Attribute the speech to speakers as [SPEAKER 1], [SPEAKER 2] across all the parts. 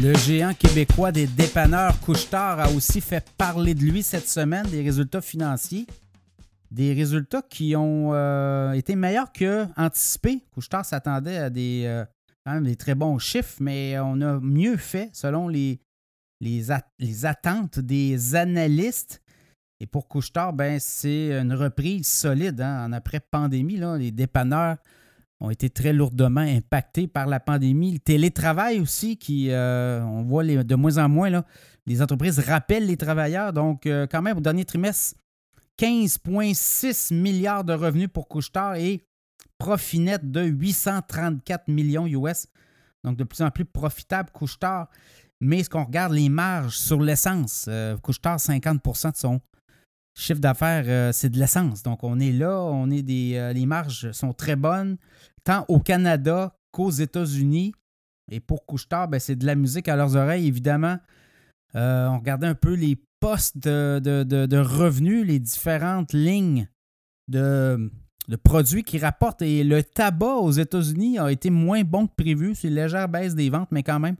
[SPEAKER 1] Le géant québécois des dépanneurs Couchetard a aussi fait parler de lui cette semaine, des résultats financiers. Des résultats qui ont euh, été meilleurs que anticipés. Couchetard s'attendait à des, euh, quand même des très bons chiffres, mais on a mieux fait selon les, attentes des analystes. Et pour Couchetard, ben, c'est une reprise solide hein, en après-pandémie. Les dépanneurs ont été très lourdement impactés par la pandémie. Le télétravail aussi, qui, euh, on voit de moins en moins, là, les entreprises rappellent les travailleurs. Donc, euh, quand même, au dernier trimestre, 15,6 milliards de revenus pour Couchetard et profit net de 834 millions US. Donc, de plus en plus profitable, Couchetard. Mais ce qu'on regarde, les marges sur l'essence, euh, Couchetard, 50% de son chiffre d'affaires, euh, c'est de l'essence. Donc, on est là, on est des, euh, les marges sont très bonnes, tant au Canada qu'aux États-Unis. Et pour Couchetard, ben, c'est de la musique à leurs oreilles, évidemment. Euh, on regardait un peu les postes de, revenus, les différentes lignes de, produits qui rapportent. Et le tabac aux États-Unis a été moins bon que prévu. C'est une légère baisse des ventes, mais quand même,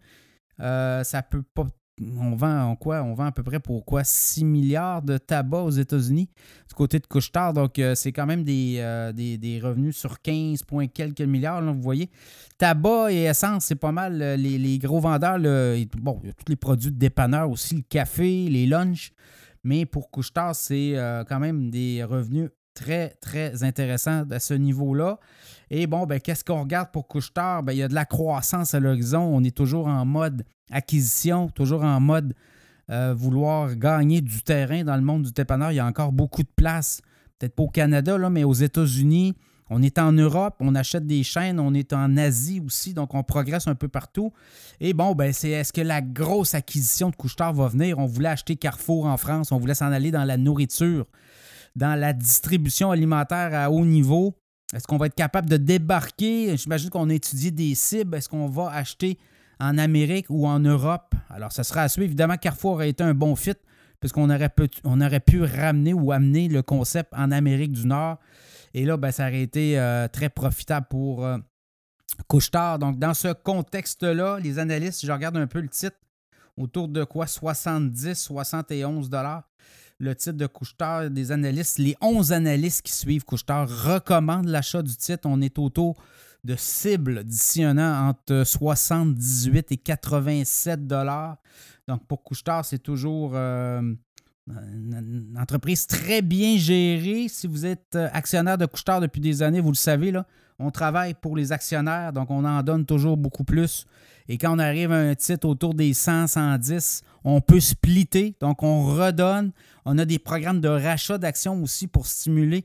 [SPEAKER 1] ça peut pas on vend en quoi? On vend à peu près pour quoi? 6 milliards de tabac aux États-Unis du côté de Couchetard. Donc, euh, c'est quand même euh, des, des, revenus sur 15 points quelques milliards, vous voyez. Tabac et essence, c'est pas mal euh, les, gros vendeurs. il y a tous les produits de dépanneur aussi, le café, les lunchs. Mais pour Couchetard, c'est quand même des revenus très, très intéressants à ce niveau-là. Et bon, ben, qu'est-ce qu'on regarde pour Couchetard? Ben, il y a de la croissance à l'horizon. On est toujours en mode acquisition, toujours en mode euh, vouloir gagner du terrain dans le monde du dépanneur. Il y a encore beaucoup de place. Peut-être pas au Canada, là, mais aux États-Unis. On est en Europe, on achète des chaînes, on est en Asie aussi, donc on progresse un peu partout. Et bon, ben c'est est-ce que la grosse acquisition de Couchetard va venir? On voulait acheter Carrefour en France, on voulait s'en aller dans la nourriture, dans la distribution alimentaire à haut niveau. Est-ce qu'on va être capable de débarquer? J'imagine qu'on a étudié des cibles. Est-ce qu'on va acheter en Amérique ou en Europe? Alors, ça sera à suivre. Évidemment, Carrefour aurait été un bon fit puisqu'on aurait, pu, aurait pu ramener ou amener le concept en Amérique du Nord. Et là, ben, ça aurait été euh, très profitable pour euh, Couchetard. Donc, dans ce contexte-là, les analystes, je regarde un peu le titre, autour de quoi? 70, 71 dollars le titre de Couchetard, des analystes, les 11 analystes qui suivent Couchetard recommandent l'achat du titre. On est autour de cible d'ici un an entre 78 et 87 dollars. Donc pour Couchetard, c'est toujours euh, une entreprise très bien gérée. Si vous êtes euh, actionnaire de Couchetard depuis des années, vous le savez, là, on travaille pour les actionnaires, donc on en donne toujours beaucoup plus. Et quand on arrive à un titre autour des 100, 110, on peut splitter, donc on redonne. On a des programmes de rachat d'actions aussi pour stimuler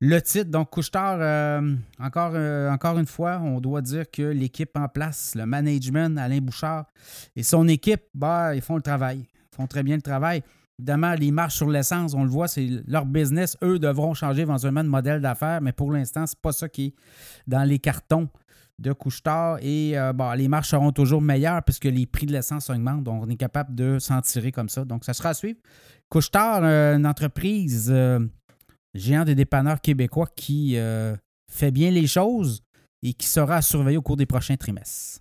[SPEAKER 1] le titre. Donc, Couchetard, euh, encore, euh, encore une fois, on doit dire que l'équipe en place, le management, Alain Bouchard et son équipe, bah, ils font le travail. Ils font très bien le travail. Évidemment, les marches sur l'essence, on le voit, c'est leur business. Eux devront changer éventuellement de modèle d'affaires, mais pour l'instant, ce n'est pas ça qui est dans les cartons de couche-tard. Et euh, les marches seront toujours meilleures puisque les prix de l'essence augmentent. Donc, on est capable de s'en tirer comme ça. Donc, ça sera à suivre. Couche-tard, euh, une entreprise euh, géant des dépanneurs québécois qui fait bien les choses et qui sera à surveiller au cours des prochains trimestres.